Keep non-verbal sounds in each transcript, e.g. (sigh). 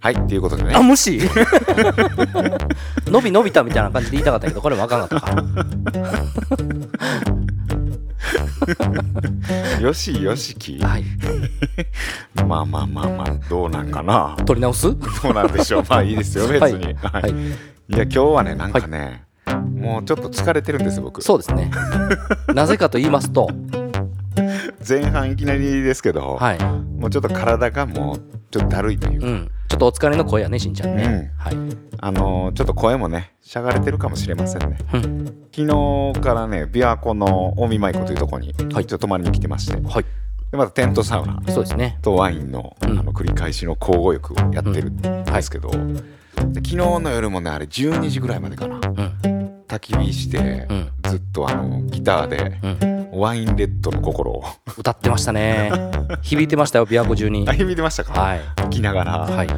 はいっていうことであ、ね無視伸び伸びたみたいな感じで言いたかったけど、これもあかんかったか。(laughs) よしよしき。はい。まあまあまあまあどうなんかな。取り直す？どうなんでしょう。まあいいですよ別に、はい。はい。い。や今日はねなんかね、もうちょっと疲れてるんです僕。そうですね。なぜかと言いますと、(laughs) 前半いきなりですけど、はい。もうちょっと体がもうちょっとだるいというか、うん。ちょっとお疲れの声やね、しんちゃんね。はい。あのーちょっと声もねしゃがれてるかもしれませんねうん。昨日からね琵琶湖の近江舞子というところにちょはいっと泊まりに来てましてはい。でまたテントサウナそうですね。とワインの,、うんあの繰り返しの交互浴をやってるんですけど、で昨日の夜もねあれ12時ぐらいまでかなうん。焚き火して、うん。ずっとあのギターでうん。ワインレッドの心を歌ってましたね。(laughs) 響いてましたよ、琵琶湖中にあ。響いてましたか、はい。聴きながら、はい。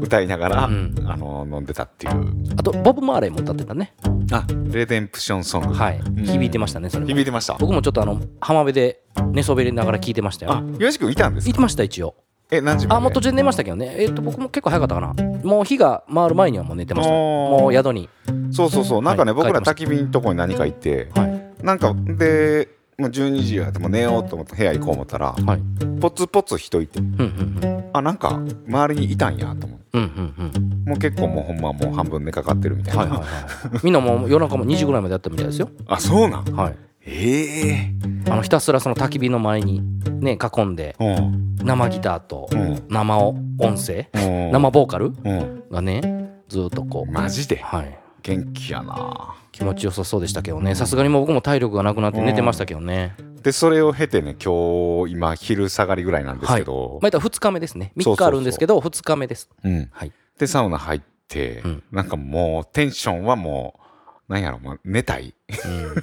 歌いながら、うんあの飲んでたっていうあと、ボブ・マーレーも歌ってたね。あレデンプションソングはい。ん響いてましたね、それも響いてました僕もちょっとあの、浜辺で寝そべりながら聞いてましたよ。あよし君いたんですか？行ってました、一応。え何時あ、もう途中で寝ましたけどね。えっ、と、僕も結構早かったかな。もう日が回る前にはもう寝てました。もう宿に。そうそうそうなんかね、はい僕ら焚き火のとこに何か行ってはい。なんかでもう12時やってもう寝ようと思って部屋行こう思ったらはい。ポツポツ人いてうんうんうん。あなんか周りにいたんやと思ってうんうんうん。もう結構もうほんまもう半分寝かかってるみたいな、はいはいはい。みんなもう夜中も2時ぐらいまでやったみたいですよ。あそうなん？はい。ええ。あのひたすらその焚き火の前にね囲んでうん。生ギターとうん。生音声うん。生ボーカルうん。がねずーっとこう。マジで？はい。元気やな気持ちよさそうでしたけどね。さすがにもう僕も体力がなくなって寝てましたけどね。でそれを経てね今日今昼下がりぐらいなんですけど、まあ2日目ですね。3そうそうそう。日あるんですけど2日目です。うん、はい。でサウナ入って、うん。なんかもうテンションはもうなんやろもう寝たい、うん。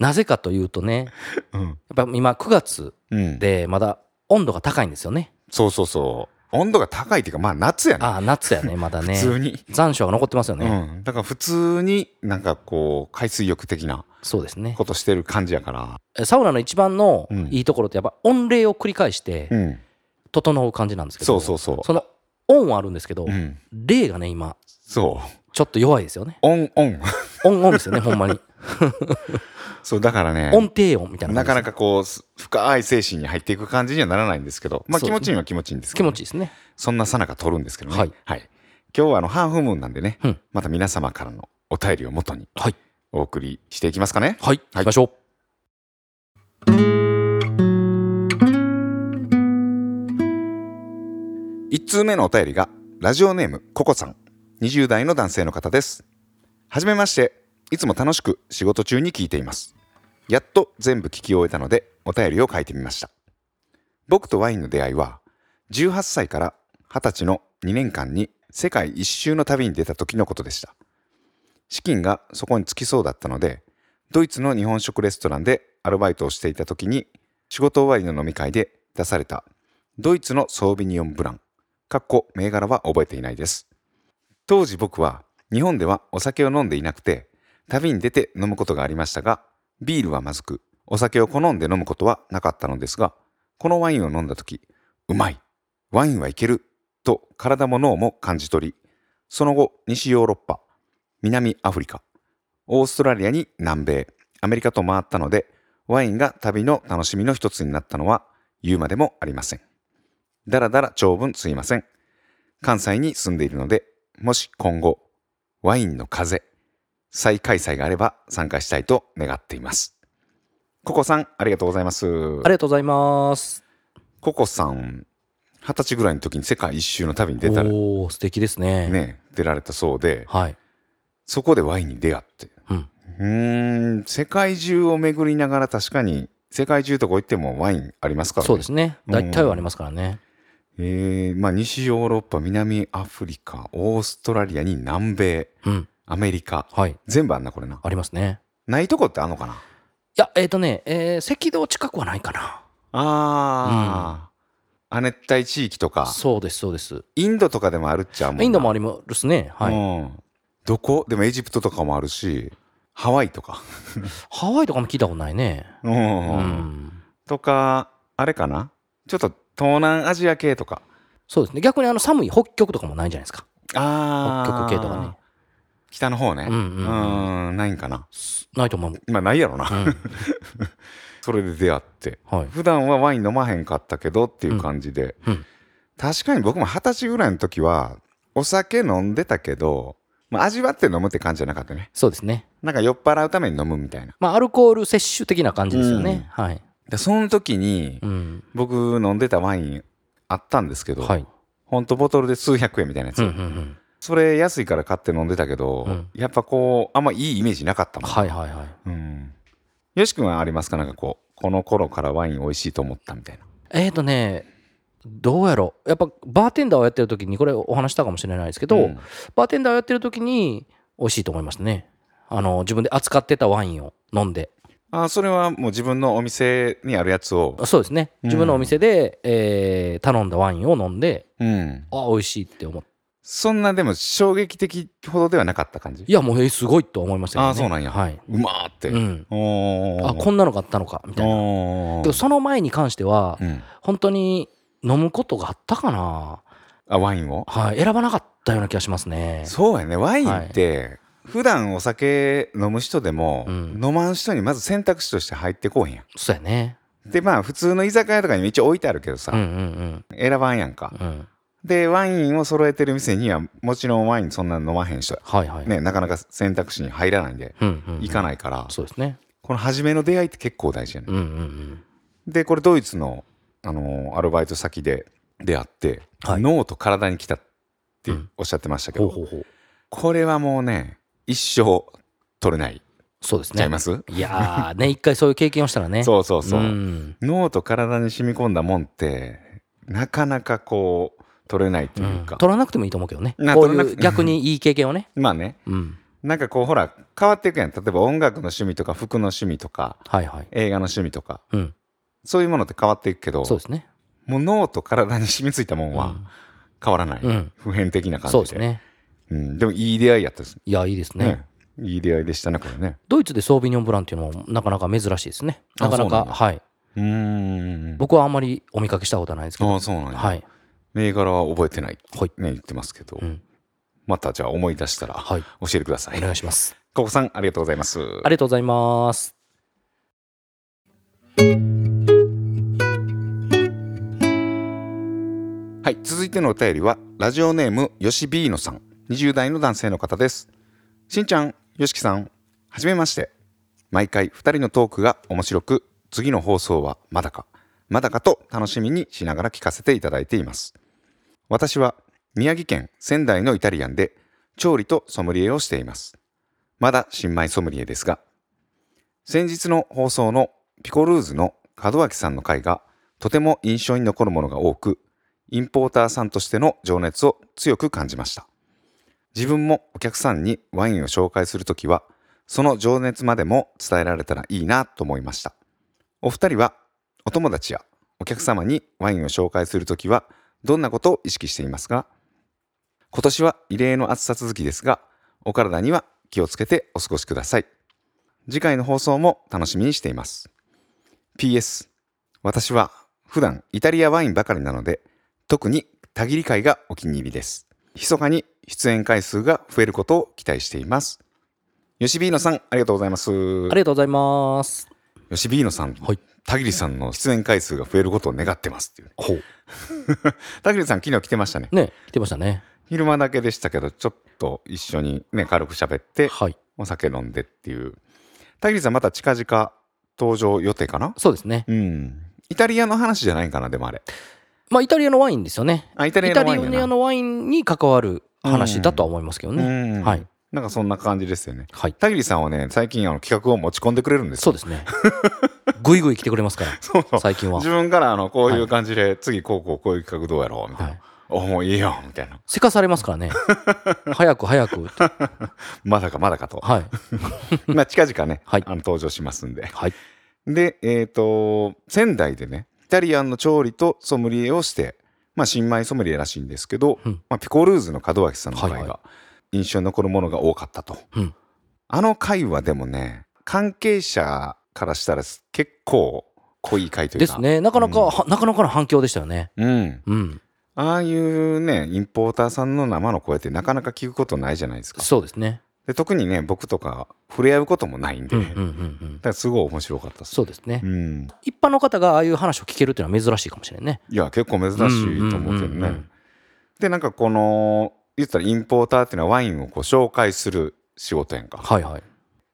なぜかというとね (laughs) うん。やっぱ今9月うん、でまだ温度が高いんですよね。そうそうそう温度が高いっていうかまあ夏やね。ああ夏やねまだね。(laughs) 普通に、残暑が残ってますよね。うん、だから普通になんかこう海水浴的なそうですね。ことしてる感じやから。サウナの一番のうん。いいところってやっぱ温冷を繰り返してうん。整う感じなんですけど。そうそうそう。その温はあるんですけどうん。冷がね今そう。ちょっと弱いですよね。オンオンオンオンですよねほんまに (laughs) (laughs) そうだからね。温低温みたいななかなかかこうす深い精神に入っていく感じにはならないんですけどまあ気持ちいいのは気持ちいいんですけ気ど、持ちいいですね。そんなさなか撮るんですけどね。はい、今日はあのハーフムーンなんでね、うん。また皆様からのお便りをもとにはい。お送りしていきますかね。はい。はい。行きましょ1通目のお便りがラジオネームココさん。20代の男性の方です。はじめましていつも楽しく仕事中に聞いています。やっと全部聞き終えたのでお便りを書いてみました。僕とワインの出会いは18歳から20歳の2年間に世界一周の旅に出た時のことでした。資金がそこにつきそうだったのでドイツの日本食レストランでアルバイトをしていた時に仕事終わりの飲み会で出されたドイツのソービニオンブランかっこ銘柄は覚えていないです。当時僕は日本ではお酒を飲んでいなくて旅に出て飲むことがありましたがビールはまずくお酒を好んで飲むことはなかったのですがこのワインを飲んだ時うまいワインはいけると体も脳も感じ取りその後西ヨーロッパ南アフリカオーストラリアに南米アメリカと回ったのでワインが旅の楽しみの一つになったのは言うまでもありません。だらだら長文すいません。関西に住んでいるのでもし今後ワインの風再開催があれば参加したいと願っています。ココさんありがとうございます。うありがとうございます。ココさん二十歳ぐらいの時に世界一周の旅に出たらおお素敵ですね。ね出られたそうではい。そこでワインに出会って。うん。うーん世界中を巡りながら確かに世界中とこ行ってもワインありますからね。そうですね。うん。大体はありますからね。えーまあ西ヨーロッパ南アフリカオーストラリアに南米。うん。アメリカはい。全部あんなこれなありますね。ないとこってあんのかな？いや、えっ、とね、えー赤道近くはないかな。ああ、亜熱帯地域とかそうです、そうです。インドとかでもあるっちゃインドもありますね。はい。うん、どこ？でもエジプトとかもあるしハワイとか、(laughs) ハワイとかも聞いたことないね。うんうん。とかあれかな？ちょっと東南アジア系とかそうですね。逆にあの寒い北極とかもないんじゃないですか。あ北極系とかね。北の方ねうんうんうんうんないんかなないと思う。まあないやろな、うん。(laughs) それで出会ってはい。普段はワイン飲まへんかったけどっていう感じで、うん確かに僕も二十歳ぐらいの時はお酒飲んでたけど、まあ、味わって飲むって感じじゃなかったねそうですね。なんか酔っ払うために飲むみたいなまあ、アルコール摂取的な感じですよね。はい。でその時にうん。僕飲んでたワインあったんですけど、はい。ほんとボトルで数百円みたいなやつ、うんうんうん。それ安いから買って飲んでたけど、うんやっぱこうあんまいいイメージなかったもん、はいはいはい。うん、よし君はありますか？なんかこうこの頃からワイン美味しいと思ったみたいなえーとね、どうやろう。やっぱバーテンダーをやってる時に、これお話したかもしれないですけど、うんバーテンダーをやってる時に美味しいと思いましたね。あの、自分で扱ってたワインを飲んで。あそれはもう自分のお店にあるやつをそうですね。自分のお店で、えー頼んだワインを飲んで、うんあ、美味しいって思って。そんなでも衝撃的ほどではなかった感じ？いや、もう、えーすごいと思いましたけどね。あそうなんやはい。うまーって、うん。あ、こんなのがあったのか、みたいな。おーけど、その前に関しては、うん本当に飲むことがあったかな。あワインを？はい。選ばなかったような気がしますね。そうやねワインって、普段お酒飲む人でも、うん飲まん人にまず選択肢として入ってこうへんやそうやね。んでまあ普通の居酒屋とかにも一応置いてあるけどさ、うんうん選ばんやんかうん。うん。でワインを揃えてる店にはもちろんワインそんな飲まへん人はいはい。ねなかなか選択肢に入らないんでうんうんうん。行かないから、そうですね。この初めの出会いって結構大事やね、うんうんうん。でこれドイツの、あのーアルバイト先で出会って、はい脳と体に来たってうんおっしゃってましたけど、ほうほうほう。これはもうね一生取れないそうですね。ちゃいます、いやーね、一回そういう経験をしたらね。そうそうそう、ん脳と体に染み込んだもんってなかなかこう取れないというか、取らなくてもいいと思うけどね。こういう逆にいい経験をね。(laughs) まあねうん。なんかこうほら変わっていくやん例えば音楽の趣味とか服の趣味とかはいはい。映画の趣味とかうん。そういうものって変わっていくけどそうですね。もう脳と体に染みついたもんは変わらない、うん。普遍的な感じでそうですね。うん、でもいい出会いやったですいや、いいですね。ねいい出会いでしたねこれねドイツでソービニョンブランっていうのもなかなか珍しいですね。あなかなか、はい。うーん僕はあんまりお見かけしたことはないですけど。ああそうなんや、はい。銘柄は覚えてないはい。ね言ってますけど、うん。またじゃあ思い出したらはい。教えてくださいお願いします。ココさんありがとうございますありがとうございます。はい続いてのお便りはラジオネームよしビーノさん20代の男性の方ですしんちゃんよしきさんはじめまして毎回2人のトークが面白く次の放送はまだかまだかと楽しみにしながら聞かせていただいています私は宮城県仙台のイタリアンで調理とソムリエをしています。まだ新米ソムリエですが先日の放送のピコルーズの門脇さんの回がとても印象に残るものが多くインポーターさんとしての情熱を強く感じました。自分もお客さんにワインを紹介するときはその情熱までも伝えられたらいいなと思いました。お二人はお友達やお客様にワインを紹介するときはどんなことを意識していますか？今年は異例の暑さ続きですがお体には気をつけてお過ごしください。次回の放送も楽しみにしています。PS 私は普段イタリアワインばかりなので特にたぎり会がお気に入りです。密かに出演回数が増えることを期待しています。よしビーノさんありがとうございます。ありがとうございます。よしビーノさん、はい田切さんの出演回数が増えることを願ってますっていうほう。(laughs) 田切さん昨日来てましたねね、来てましたね。昼間だけでしたけどちょっと一緒にね軽く喋ってはい。お酒飲んでっていう田切さんまた近々登場予定かな？そうですね。うんイタリアの話じゃないかなでもあれまあ、イタリアのワインですよね。あイタリアのワインやなリアのワインに関わる話だとは思いますけどね。うんはい。なんかそんな感じですよね。はい。田切さんはね最近あの企画を持ち込んでくれるんですよ。そうですね。ぐいぐい来てくれますから (laughs) そうそう。最近は。自分からあのこういう感じで、次こうこうこういう企画どうやろうみたいな、はい。おもういいよみたいな。せかされますからね。(laughs) 早く早く。(laughs) まだかまだかと、はい。まあ近々ね、はい。あの登場しますんで。はい。でえっ、と仙台でねイタリアンの調理とソムリエをしてまあ新米ソムリエらしいんですけど、うん。まあ、ピコルーズの門脇さんの回はいはが印象に残るものが多かったと、うん。あの回はでもね関係者からしたら結構濃い回というか。ですね。なかなか、うん。はなかなかの反響でしたよね。うん。うん。ああいうねインポーターさんの生の声ってなかなか聞くことないじゃないですか。そうですね。で特にね僕とか触れ合うこともないんで、うんうんうんだうん。からすごい面白かったです。そうですね。うん。一般の方がああいう話を聞けるっていうのは珍しいかもしれないねいや結構珍しいと思うけどねうんうんうんうんでなんかこの言ったらインポーターっていうのはワインをこう紹介する仕事やんか。はいはい。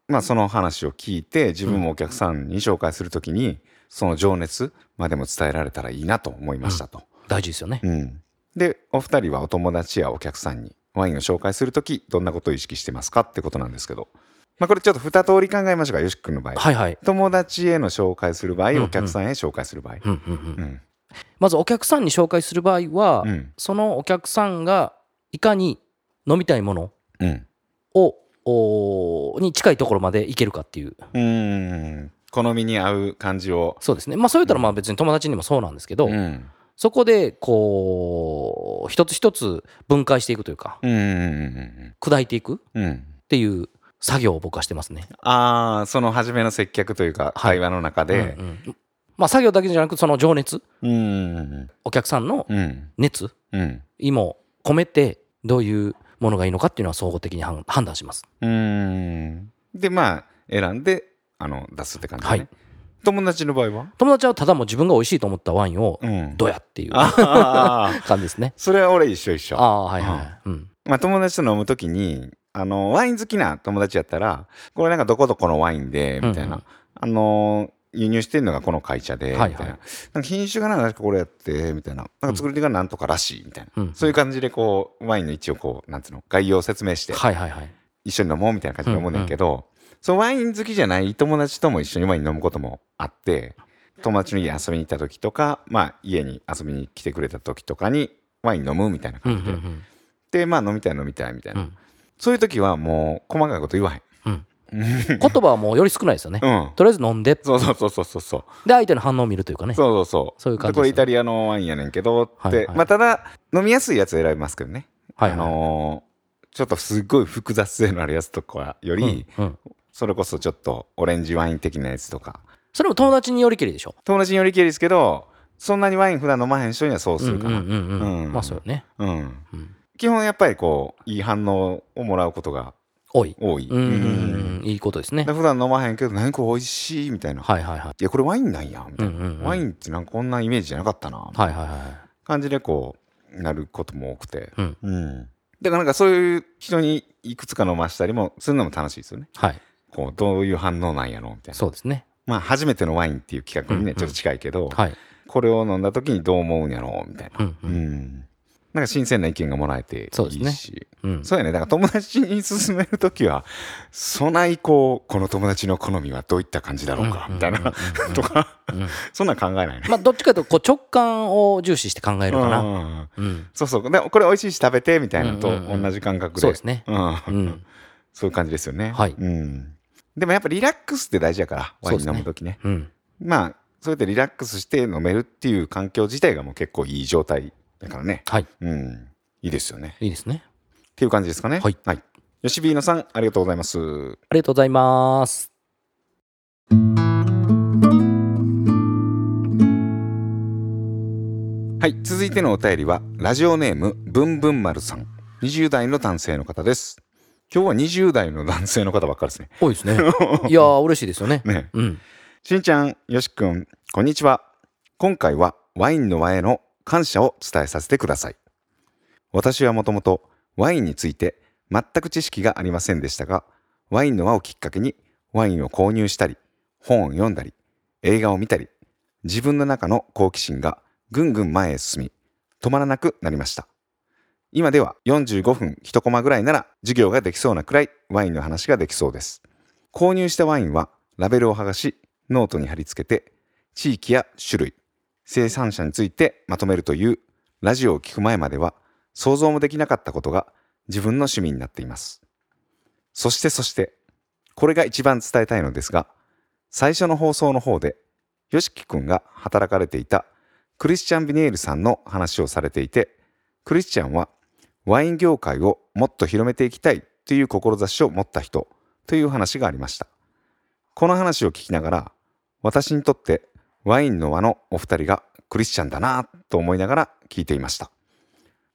まあその話を聞いて自分もお客さんに紹介するときにその情熱までも伝えられたらいいなと思いましたと、大事ですよね。うん。でお二人はお友達やお客さんにワインを紹介するときどんなことを意識してますかってことなんですけど。まあこれちょっと二通り考えましょうかよし君の場合。はいはい。友達への紹介する場合、んうん。お客さんへ紹介する場合。うんうんうんうん。まずお客さんに紹介する場合は、うん。そのお客さんがいかに飲みたいものうん。をおーに近いところまでいけるかっていう。うーん。好みに合う感じを。そうですね。まあそう言ったらまあ別に友達にもそうなんですけど、うん。そこでこう一つ一つ分解していくというかうんうんうん砕いていくっうん。うんていう作業を僕はしてますね。ああその初めの接客というかはい。会話の中で。うんうん。まあ作業だけじゃなくその情熱。うんうんお客さんのうん。熱。うん。意も込めてどういうものがいいのかっていうのは総合的に判判断します。うん。でまあ選んであの出すって感じだね、はい。友達の場合は？友達はただもう自分が美味しいと思ったワインをうん。どうやっていうああ感じですね。それは俺一緒一緒。ああはいはい。うん。まあ、友達と飲むときにあのワイン好きな友達やったらこれなんかどこどこのワインでみたいな、うんうん。あの輸入してるのがこの会社でみたいな,、なんか品種がなんかこれやってみたいな。なんか作り手がなんとからしいみたいな、うん。そういう感じでこうワインの一応こうなんつうの概要を説明して。一緒に飲もうみたいな感じで思うねんけど、そのワイン好きじゃない友達とも一緒にワイン飲むこともあって友達の家遊びに行った時とか、まあ、家に遊びに来てくれた時とかにワイン飲むみたいな感じで、でまあ飲みたい飲みたいみたいな、うん。そういう時はもう細かいこと言わへん。う (laughs) ん言葉はもうより少ないですよね。うん。とりあえず飲んででそうそうそうそうそうそう。相手の反応を見るというかね。そうそうそう。そういう感じねでこれイタリアのワインやねんけどって、はいはいまあただ飲みやすいやつ選びますけどね。はいはいあのーちょっとすっごい複雑性のあるやつとかより、うんうんそれこそちょっとオレンジワイン的なやつとかそれも友達によりきりでしょ。友達によりきりですけどそんなにワイン普段飲まへん人にはそうするかな。うんまあそうよね。うんうん基本やっぱりこういい反応をもらうことが多い。多い。うんいいことですねで。普段飲まへんけど何これ美味しいみたいな。はいはいはい。いやこれワインなんやみたいな、ワインってなんかこんなイメージじゃなかったなはいはいはい。感じでこうなることも多くて、うんうんだからなんかそういう人にいくつか飲ましたりもするのも楽しいですよねはい。こうどういう反応なんやろみたいなそうですね。まあ初めてのワインっていう企画にね、ちょっと近いけど、はい。これを飲んだ時にどう思うんやろみたいな、うんなんか新鮮な意見がもらえていそうですね。いし。うん。そうやね。だから友達に勧める時はそないこうこの友達の好みはどういった感じだろうか、みたいな、(laughs) とか、うん。そんなん考えないね。まあどっちかというとこう直感を重視して考えるかな。そうそう。でこれ美味しいし食べてみたいなのと同じ感覚で、そうですね。うん。うん。そういう感じですよね、はい。うん、でもやっぱリラックスって大事やからワイン飲む時ね。うん。まあそうやってリラックスして飲めるっていう環境自体がもう結構いい状態だからねはい。うんいいですよねいいですね。っていう感じですかねはい、はい、吉ビーノさんありがとうございますありがとうございます。はい続いてのお便りはラジオネームぶんぶん丸さん20代の男性の方です今日は20代の男性の方ばっかりですね多いですね。(laughs) いやー嬉しいですよね。ねうん。しんちゃん、よしくん、こんにちは。今回はワインの輪への感謝を伝えさせてください。私はもともとワインについて全く知識がありませんでしたが、ワインの輪をきっかけにワインを購入したり、本を読んだり、映画を見たり、自分の中の好奇心がぐんぐん前へ進み、止まらなくなりました。今では45分1コマぐらいなら授業ができそうなくらいワインの話ができそうです購入したワインはラベルを剥がしノートに貼り付けて地域や種類生産者についてまとめるというラジオを聞く前までは想像もできなかったことが自分の趣味になっています。そしてそしてこれが一番伝えたいのですが最初の放送の方でよしきくんが働かれていたクリスチャン・ビネールさんの話をされていてクリスチャンはワイン業界をもっと広めていきたいという志を持った人という話がありました。この話を聞きながら私にとってワインの輪のお二人がクリスチャンだなと思いながら聞いていました。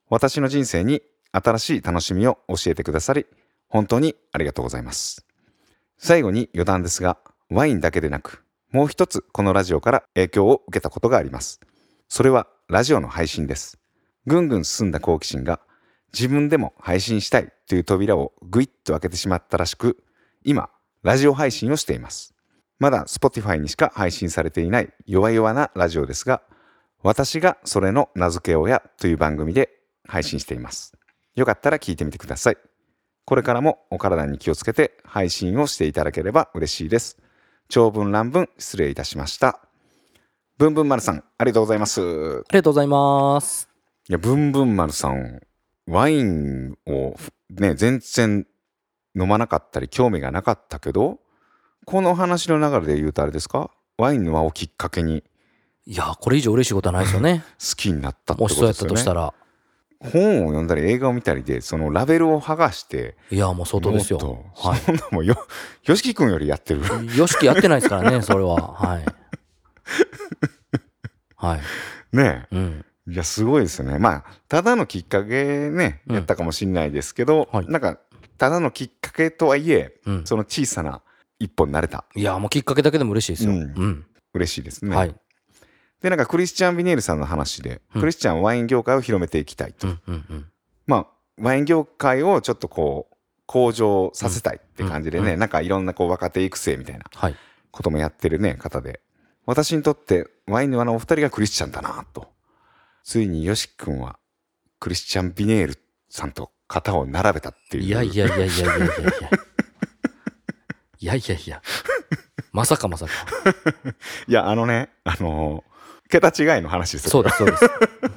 私の人生に新しい楽しみを教えてくださり本当にありがとうございます。最後に余談ですがワインだけでなくもう一つこのラジオから影響を受けたことがあります。それはラジオの配信です。ぐんぐん進んだ好奇心が自分でも配信したいという扉をぐいっと開けてしまったらしく今ラジオ配信をしています。まだ Spotify にしか配信されていない弱々なラジオですが私がそれの名付け親という番組で配信しています。よかったら聞いてみてください。これからもお体に気をつけて配信をしていただければ嬉しいです。長文乱文失礼いたしました。ぶんぶん丸さんありがとうございます。ありがとうございます。いや、ブンブン丸さん、ワインをね、全然飲まなかったり、興味がなかったけど、この話の流れで言うとあれですか？ワインの輪をきっかけにいや、これ以上嬉しいことはないですよね。(laughs) 好きになったってもしそうやっことですよね。たとしたら。本を読んだり映画を見たりで、そのラベルを剥がして、いや、もう相当ですよ。はそんなもんよ、よしきくんよりやってる。い。よしきやってないですからね、それは。はい。はい。ねうん。え。いや、すごいですよね。まあ、ただのきっかけね、うんやったかもしれないですけど、はいなんか、ただのきっかけとはいえ、うん。その小さな一歩になれた。いや、もうきっかけだけでも嬉しいですよ。ううんん。嬉しいですね。はい。でなんかクリスチャン・ビネールさんの話で、うんクリスチャンはワイン業界を広めていきたいと、うんうんうん。まあワイン業界をちょっとこう向上させたいって感じでね、うんなんかいろんなこう若手育成みたいなはい。こともやってるね方で私にとってワインのお二人がクリスチャンだなとついによし君はクリスチャン・ビネールさんと肩を並べたっていういやいやいやいやいやいやいや。いやいやいや。まさかまさか。(laughs) いやあのねあのー桁違いの話ですよそうです、そうです。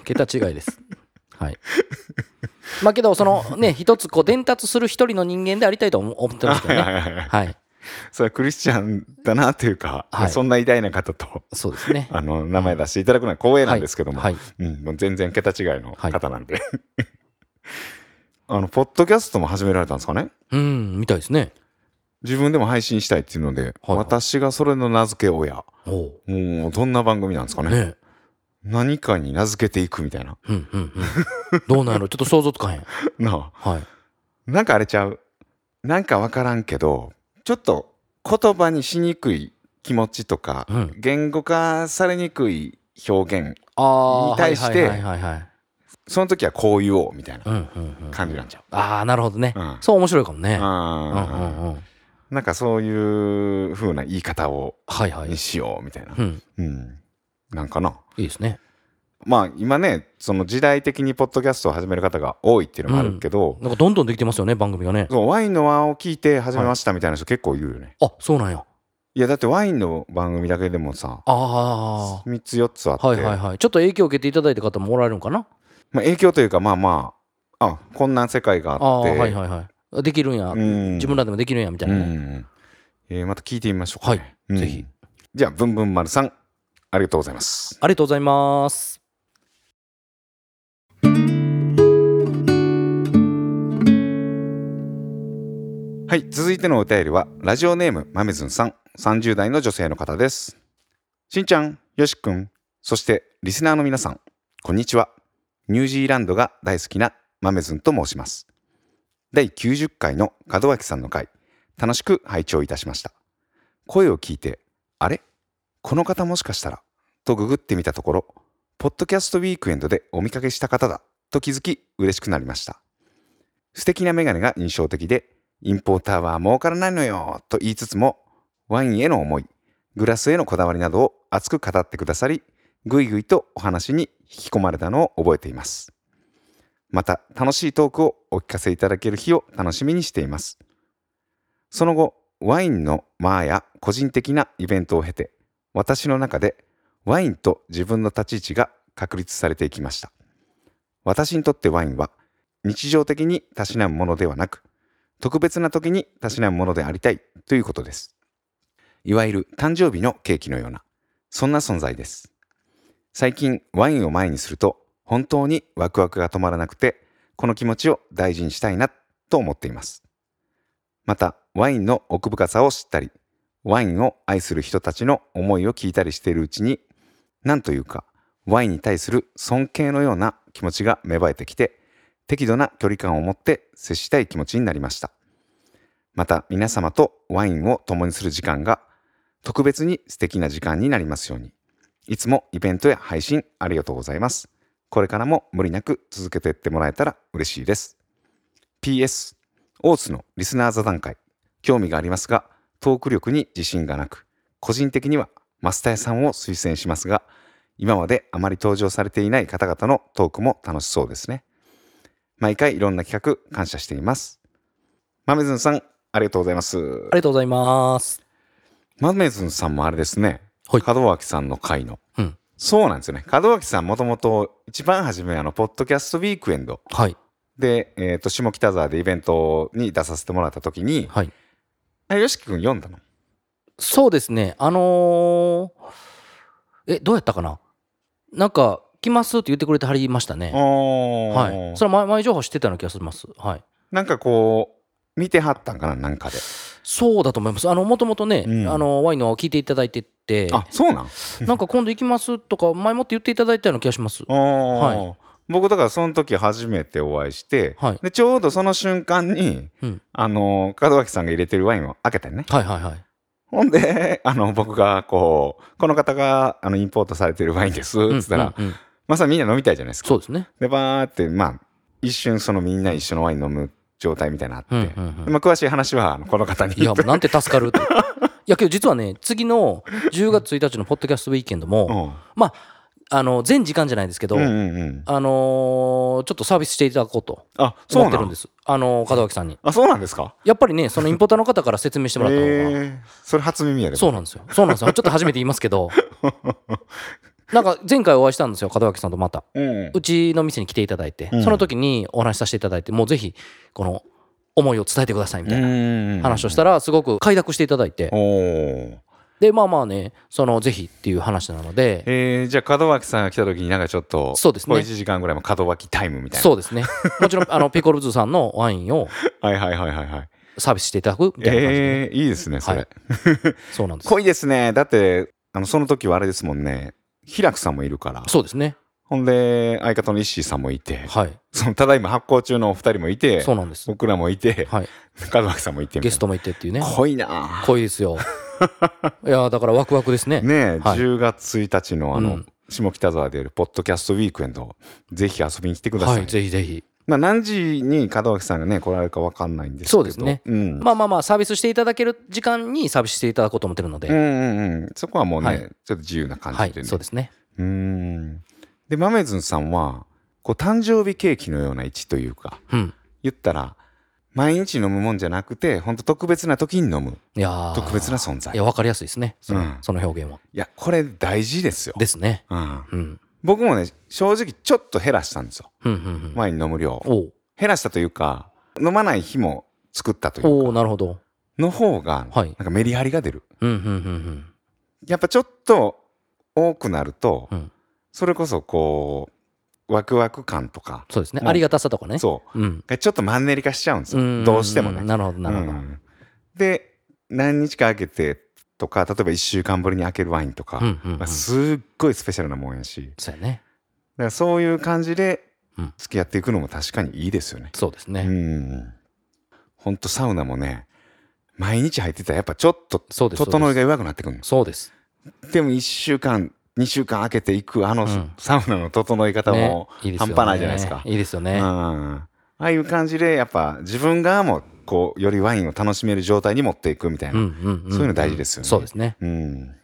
桁違いです。はい。まあけど、そのね、一つこう伝達する一人の人間でありたいと思思ってますけどね。はいはいはいはい。それはクリスチャンだなというか、はいそんな偉大な方とそうですね。あの名前出していただくのは光栄なんですけども、はい。うん、もう全然桁違いの方なんで、(laughs) あのポッドキャストも始められたんですかね？うん、みたいですね。自分でも配信したいっていうので、はい私がそれの名付け親もうどんな番組なんですかねね何かに名付けていくみたいなうんうんうん。どうなんやろちょっと想像つかへん。なあはい。なんかあれちゃうなんかわからんけどちょっと言葉にしにくい気持ちとか、うん言語化されにくい表現に対してはいはいはいはい。その時はこう言おうみたいなうんうんうん。感じなんちゃう、ああ、なるほどねうん。そう面白いかもね。うんあーうんうん。なんかそういう風な言い方をはいはいに。しようみたいな、うん。うん、なんかないいですね。まあ今ねその時代的にポッドキャストを始める方が多いっていうのもあるけど、なんかどんどんできてますよね、番組がね。そうワインの輪を聞いて始めましたみたいな人結構いるよね、あ、そうなんや。い、やだってワインの番組だけでもさあ3つ4つあって、あ。はいはいはい。ちょっと影響を受けていただいた方もおられるのかな？まあ、影響というかまあまああこんな世界がああ、あってはいはいはい。できるんや。うん自分らでもできるんや、みたいうなね。んえーまた聞いてみましょうか、ね、はいうんぜひじゃあぶんぶん丸さんありがとうございますありがとうございます。はい、続いてのお便りは、ラジオネーム、まめずんさん、30代の女性の方です。しんちゃん、よしくん、そしてリスナーの皆さん、こんにちは。ニュージーランドが大好きなまめずんと申します。第90回の門脇さんの回、楽しく拝聴いたしました。声を聞いて、あれ？この方もしかしたら、とググってみたところ、ポッドキャストウィークエンドでお見かけした方だ、と気づき嬉しくなりました。素敵なメガネが印象的で、インポーターは儲からないのよと言いつつも、ワインへの思い、グラスへのこだわりなどを熱く語ってくださり、ぐいぐいとお話に引き込まれたのを覚えています。また楽しいトークをお聞かせいただける日を楽しみにしています。その後ワインのマーや個人的なイベントを経て私の中でワインと自分の立ち位置が確立されていきました。私にとってワインは日常的にたしなむものではなく特別な時にたしなむものでありたいということです。いわゆる誕生日のケーキのようなそんな存在です。最近ワインを前にすると本当にワクワクが止まらなくてこの気持ちを大事にしたいなと思っています。またワインの奥深さを知ったりワインを愛する人たちの思いを聞いたりしているうちに何というかワインに対する尊敬のような気持ちが芽生えてきて適度な距離感を持って接したい気持ちになりました。また皆様とワインを共にする時間が特別に素敵な時間になりますように。いつもイベントや配信ありがとうございます。これからも無理なく続けていってもらえたら嬉しいです。PS 大津のリスナー座談会興味がありますがトーク力に自信がなく個人的には増田屋さんを推薦しますが今まであまり登場されていない方々のトークも楽しそうですね。毎回いろんな企画感謝しています。豆ずんさんありがとうございます。ありがとうございます。豆ずんさんもあれですね、はい。門脇さんの回の。うん。そうなんですよね門脇さんもともと一番初めあのポッドキャストウィークエンドはい。で、えー、と下北沢でイベントに出させてもらった時にはい。あよしきくん読んだの？そうですね。あのーえ、どうやったかな？なんか、来ますって言ってくれてはりましたね。おはい。それは前前情報知ってたような気がします。はい。なんかこう見てはったんかな？なんかでそうだと思います。あの、もともとね、うん。あの、ワインの聞いていただいてて、あそうなん？なんか今度行きますとか、前もって言っていただいたような気がします。は僕だからその時初めてお会いして、はい。でちょうどその瞬間に、うん。あの門脇さんが入れてるワインを開けたよね。はいはいはい。ほんで (laughs) あの僕がこうこの方があのインポートされてるワインですっつったら、うんうん。うんまさにみんな飲みたいじゃないですか。そうですね。でバーってまあ一瞬そのみんな一緒のワイン飲む状態みたいなのあって、うんうんうんでまあ、詳しい話はこの方にいや、もうなんて助かる。(laughs) いや、けど実はね、次の10月1日のポッドキャストウィーケンドも、まあ、あの、全時間じゃないですけど、うんうんうんうんあのーちょっとサービスしていただこうと思ってるんです。あのー門脇さんに。あそうなんですか？やっぱりね、そのインポーターの方から説明してもらった方が、えー、それ初耳やでそうなんですよ。そうなんですよ。ちょっと初めて言いますけど、なんか前回お会いしたんですよ、門脇さんとまた。うん。うちの店に来ていただいて、うん。その時にお話しさせていただいて、もうぜひ、この思いを伝えてくださいみたいな話をしたら、すごく快諾していただいて。で、まあまあね、そのぜひっていう話なので、えー、じゃあ門脇さんが来た時になんかちょっとそうですね。こ1時間ぐらいも門脇タイムみたいな。そうですね。もちろん、あの、(laughs) ピコルズさんのワインをはいはいはいはいはい。サービスしていただくみたいな感じで、えー、いいですねそれ、はい。そうなんです。濃いですね。だってあのその時はあれですもんね平久さんもいるからそうですね。ほんで相方の石井さんもいてはい。そのただいま発行中のお二人もいてそうなんです。僕らもいてはい。門脇さんもいてゲストもいてっていうね。濃いな濃いですよ。(laughs) いやーだからワクワクですね。ねえ、はい10月1日のあの、うん下北沢でやるポッドキャストウィークエンドぜひ遊びに来てください、はい、ぜひぜひ。まあ、何時に門脇さんがね来られるか分かんないんですけど。そうですね。うん。まあまあまあ、サービスしていただける時間にサービスしていただこうと思ってるので、うんうんうん。そこはもうね、はい。ちょっと自由な感はいじで、ね。そうですね。うーん。で豆津さんはこう誕生日ケーキのような位置というかうん。言ったら毎日飲むもんじゃなくて本当特別な時に飲む。いやー。特別な存在。いや、わかりやすいですね。その,、うん。その表現は。いやこれ大事ですよ。ですね。うん、うん。僕もね正直ちょっと減らしたんですよ。ワイン飲む量減らしたというか飲まない日も作ったというかなるほど。の方がはいなんかメリハリが出る。やっぱちょっと多くなると、うんそれこそこうワクワク感とか、そうですね。ありがたさとかね。。そううん。うちょっとマンネリ化しちゃうんですよ、んどうしてもねなるほど、なるほど。うんで何日か空けてとか例えば1週間ぶりに開けるワインとか、すっごいスペシャルなもんやしそうやね。だからそういう感じでうん付き合っていくのも確かにいいですよね。うそうですね。んほんとサウナもね毎日入ってたらやっぱちょっと。整いがが弱くなってくるんですそうです。でも1週間2週間空けていくあのうんサウナの整い方ねも、半端ないじゃないですかいいですよね。うんああいう感じでやっぱ自分側もこうよりワインを楽しめる状態に持っていくみたいな。そういうの大事ですよねそうですね。うん。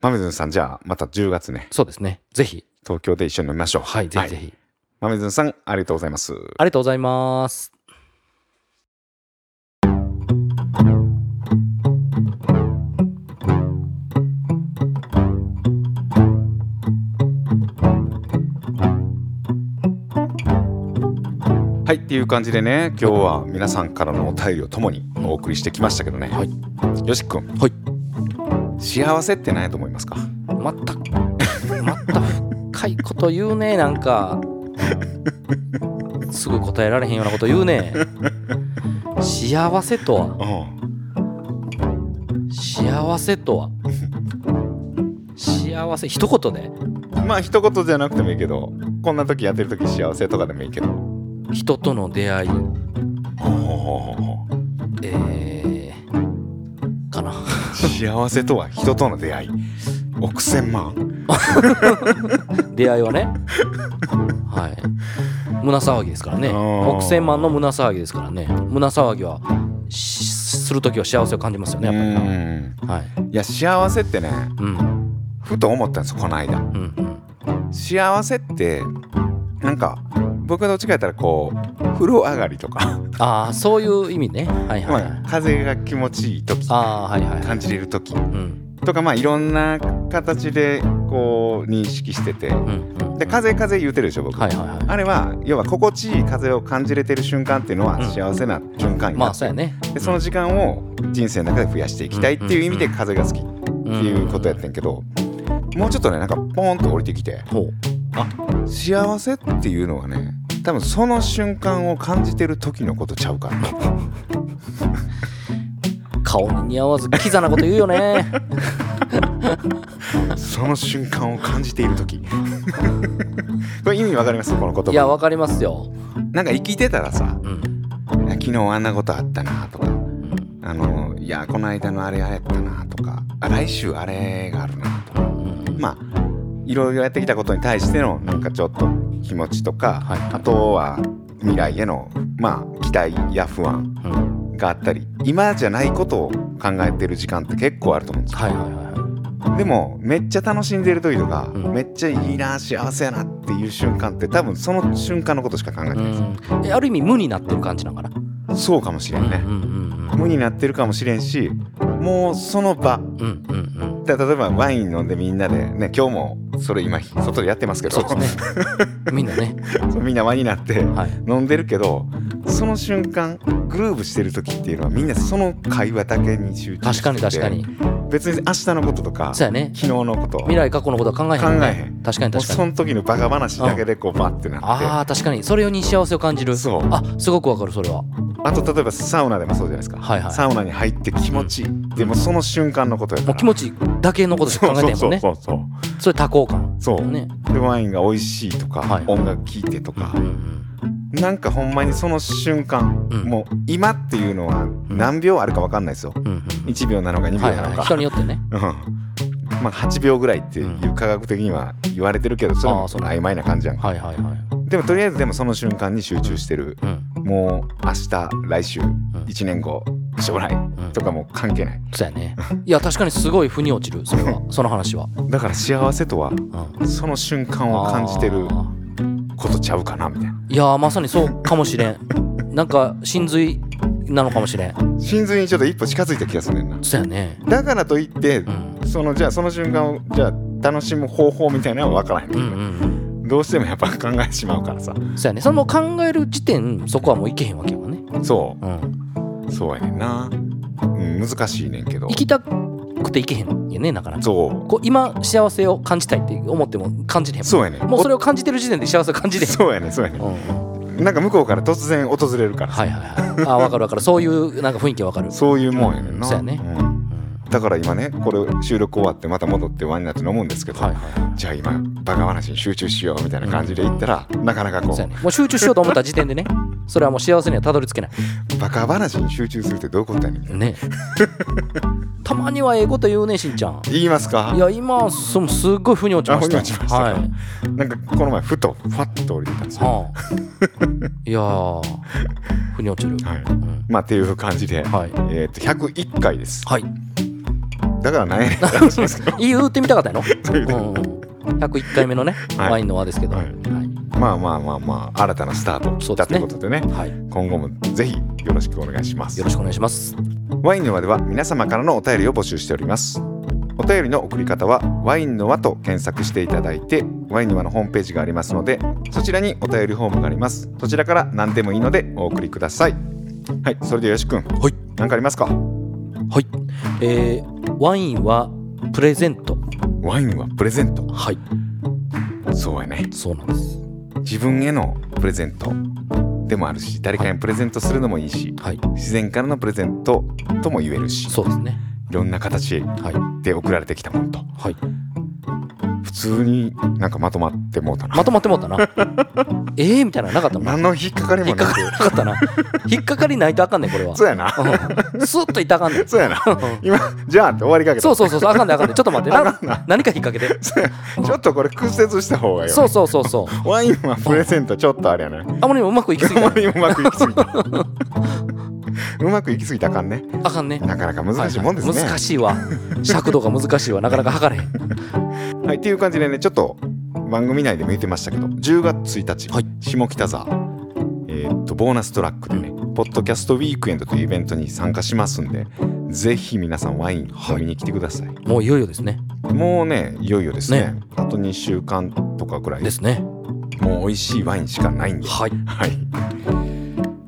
マメズンさん、じゃあ、また10月ね、そうですね。ぜひ。東京で一緒に飲みましょう。はい、ぜひぜひ。豆ずんさんありがとうございますありがとうございます。はいっていう感じでね今日は皆さんからのお便りをともにお送りしてきましたけどね、はい。よしくんはい。幸せって何やと思いますか？また、また深いこと言うね、なんか。すぐ答えられへんようなこと言うね。幸せとは？(laughs) う幸せとは？幸せ、一言で？んまあ一言じゃなくてもいいけどこんな時やってる時幸せとかでもいいけど人との出会い、えー、かな。幸せとは人との出会い億千万 (laughs) 出会いはね。はい。胸騒ぎですからね。億千万の胸騒ぎですからね。胸騒ぎはしするときは幸せを感じますようね。やっんぱりはい。いや幸せってねうん。ふと思ったんですこの間うん。うん。幸せってなんか僕はどっちかやったらこう風呂上がりとか、ああ、そういう意味ね。はいはい、はい。まあ、風が気持ちいい時ああ、はいはい、はい。感じれる時うん。とかまあいろんな形でこう認識しててうん。うん。で風風言うてるでしょ僕、はいはいはい。あれは要は心地いい風を感じれてる瞬間っていうのはうん幸せな瞬間にまあ、なってそうやね。でその時間を人生の中で増やしていきたいっていう意味で風が好きっっていうことやってんけどもうちょっとねなんかポーンと降りてきてほう。幸せっていうのはね多分その瞬間を感じてる時のことちゃうかな (laughs) 顔に似合わずキザなこと言うよね。(laughs) その瞬間を感じている時 (laughs) これ意味わかります？この言葉いや、わかりますよ。なんか生きてたらさうん。昨日あんなことあったなとかうんあのいやこの間のあれあれやったなとかあ来週あれがあるなとかうんうんまあいろいろやってきたことに対してのなんかちょっと気持ちとか、はい。あとは未来へのまあ期待や不安うんがあったり今じゃないことを考えてる時間って結構あると思うんですよ、はいはいはいはい。でもめっちゃ楽しんでる時とか、うん。めっちゃいいな幸せやなっていう瞬間って多分その瞬間のことしか考えてないです、ある意味無になってる感じなんかな？そうかもしれんね、うんうん。無になってるかもしれんしもうその場。うんうんうん例えばワイン飲んでみんなでね今日もそれ今外でやってますけどそうですね。(laughs) みんなね。みんな輪になってはい。飲んでるけどその瞬間グルーブしてる時っていうのはみんなその会話だけに集中確かしててに確かに。別に明日のこととかそうやね。昨日のこと未来過去のことは考えへんね考えへん確かに確かに。その時のバカ話だけでこうバッてなってああ、確かに。それに幸せを感じる。そうあすごくわかる、それは。あと例えばサウナでもそうじゃないですか、はいはい。サウナに入って気持ちいい、でもその瞬間のことやから。もう気持ちだけのことしか考えてへんもんね。そう。そうそうそれ多幸感。そう。ね。でワインが美味しいとか、はい音楽聴いてとか。う、んなんかほんまにその瞬間、うん。もう今っていうのは何秒あるか分かんないですよ、うんうんうん。1秒なのか2秒はいはい。なのか、人によってね。うん。まあ8秒ぐらいっていう科学的には言われてるけどそれも曖昧な感じやんか。はいはいはい。でもとりあえずでもその瞬間に集中してる、うん。もう明日来週、1年後将来うんとかもう関係ないそうやね。いや、確かにすごい腑に落ちる、それは。(laughs) その話は。だから幸せとはうん。その瞬間を感じてるあことちゃうかなみたいなーいやー、まさにそうかもしれん。(laughs) なんか、真髄なのかもしれん。真髄にちょっと一歩近づいた気がするねんなそうやね。だからといって、うん。そのじゃあその瞬間をじゃあ楽しむ方法みたいなのは分からへん、うんうんうん。どうしてもやっぱ考えてしまうからさそうやね。その考える時点、そこはもういけへんわけよね。そうん。うそうやねんな、うん、難しいねんけど行きたくて行けへんよね、なかなか。そうこう今、幸せを感じたいって思っても感じれへん。そうやねんもうそれを感じてる時点で幸せを感じれへん。そうやねんそうやねうんなんか向こうから突然訪れるからさはいはいはい。あー、わかるわかる。そういうなんか雰囲気わかる。そういうもんやねんな、そうやねんうんだから今ねこれ収録終わってまた戻ってワンになって飲むんですけど、はいはいはい。じゃあ今バカ話に集中しようみたいな感じで言ったら、なかなかこそうやね。もう集中しようと思った時点でね、(laughs) それはもう幸せにはたどり着けない。うバカ話に集中するってどういうことやねんね。たまにはええこと言うね、しんちゃん。言いますか？いや、今、そのすっごい腑に落ちました。ちましたはい。なんかこの前ふとファッと降りてたんですよ、はあ。いやー、腑に落ちる。はいうんまあっていう感じで、はい。えー、と101回ですはい。だから何やね (laughs) 言ってみたかったやろ？(laughs) うん101回目のね、はい。ワインの輪ですけど。ははい。い。まあまあまあまあ新たなスタート。を切ったということでね。はい。今後もぜひよろしくお願いします。よろしくお願いします。ワインの輪では皆様からのお便りを募集しております。お便りの送り方はワインの輪と検索していただいてワインの輪のホームページがありますのでそちらにお便りフォームがあります。そちらから何でもいいのでお送りください。はいそれでよし君。はい。何かありますか？はい。えー、ワインはプレゼントワインはプレゼント。はい。そうやね。そうなんです。自分へのプレゼントでもあるし誰かにプレゼントするのもいいしはい。自然からのプレゼントとも言えるしそうですね。いろんな形はい。で送られてきたものと。はい普通になんかまとまってもうたな。まとまってもうたな。(laughs) ええみたいなのなかったもんな。何の引っかかりも引っかかりなかったな。引っかかりないとあかんねんこれは。そうやな。うん。スッといったらあかんねん。そうやな。今じゃあって終わりかけたそうそうそうそうあかんねんあかんねん。ちょっと待って。な何か引っ掛けて？そうやちょっとこれ屈折した方がいいよそうそうそうそう。ワインはプレゼントちょっとあれやなあまりにもうまくいきすぎた。あまりにもうまくいきすぎた (laughs) うまくいきすぎたあかん。ねあかん。ねなかなか難しいもん。ですねはいはい難しいわ尺度が難しいわなかなか測れへん。はい、っていう感じでね、ちょっと番組内でも言ってましたけど、10月1日、はい下北沢、えーっと、ボーナストラックでね、ポッドキャストウィークエンドというイベントに参加しますん。で、ぜひ皆さん。ワイン飲みに来てください。もういよいよですねもうね、いよいよですねねあと2週間とかぐらい、ですねもう美味しいワインしかないん。で、はいはい。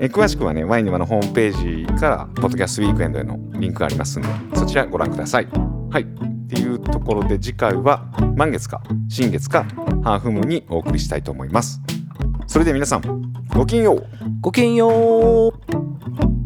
え詳しくはね、ワイン沼のホームページから、ポッドキャストウィークエンドへのリンクがありますんで、そちらご覧ください。はい。っていうところで、次回は満月か新月かハーフムーンにお送りしたいと思います。それでは皆さん、ごきげんよう。ごきげんよう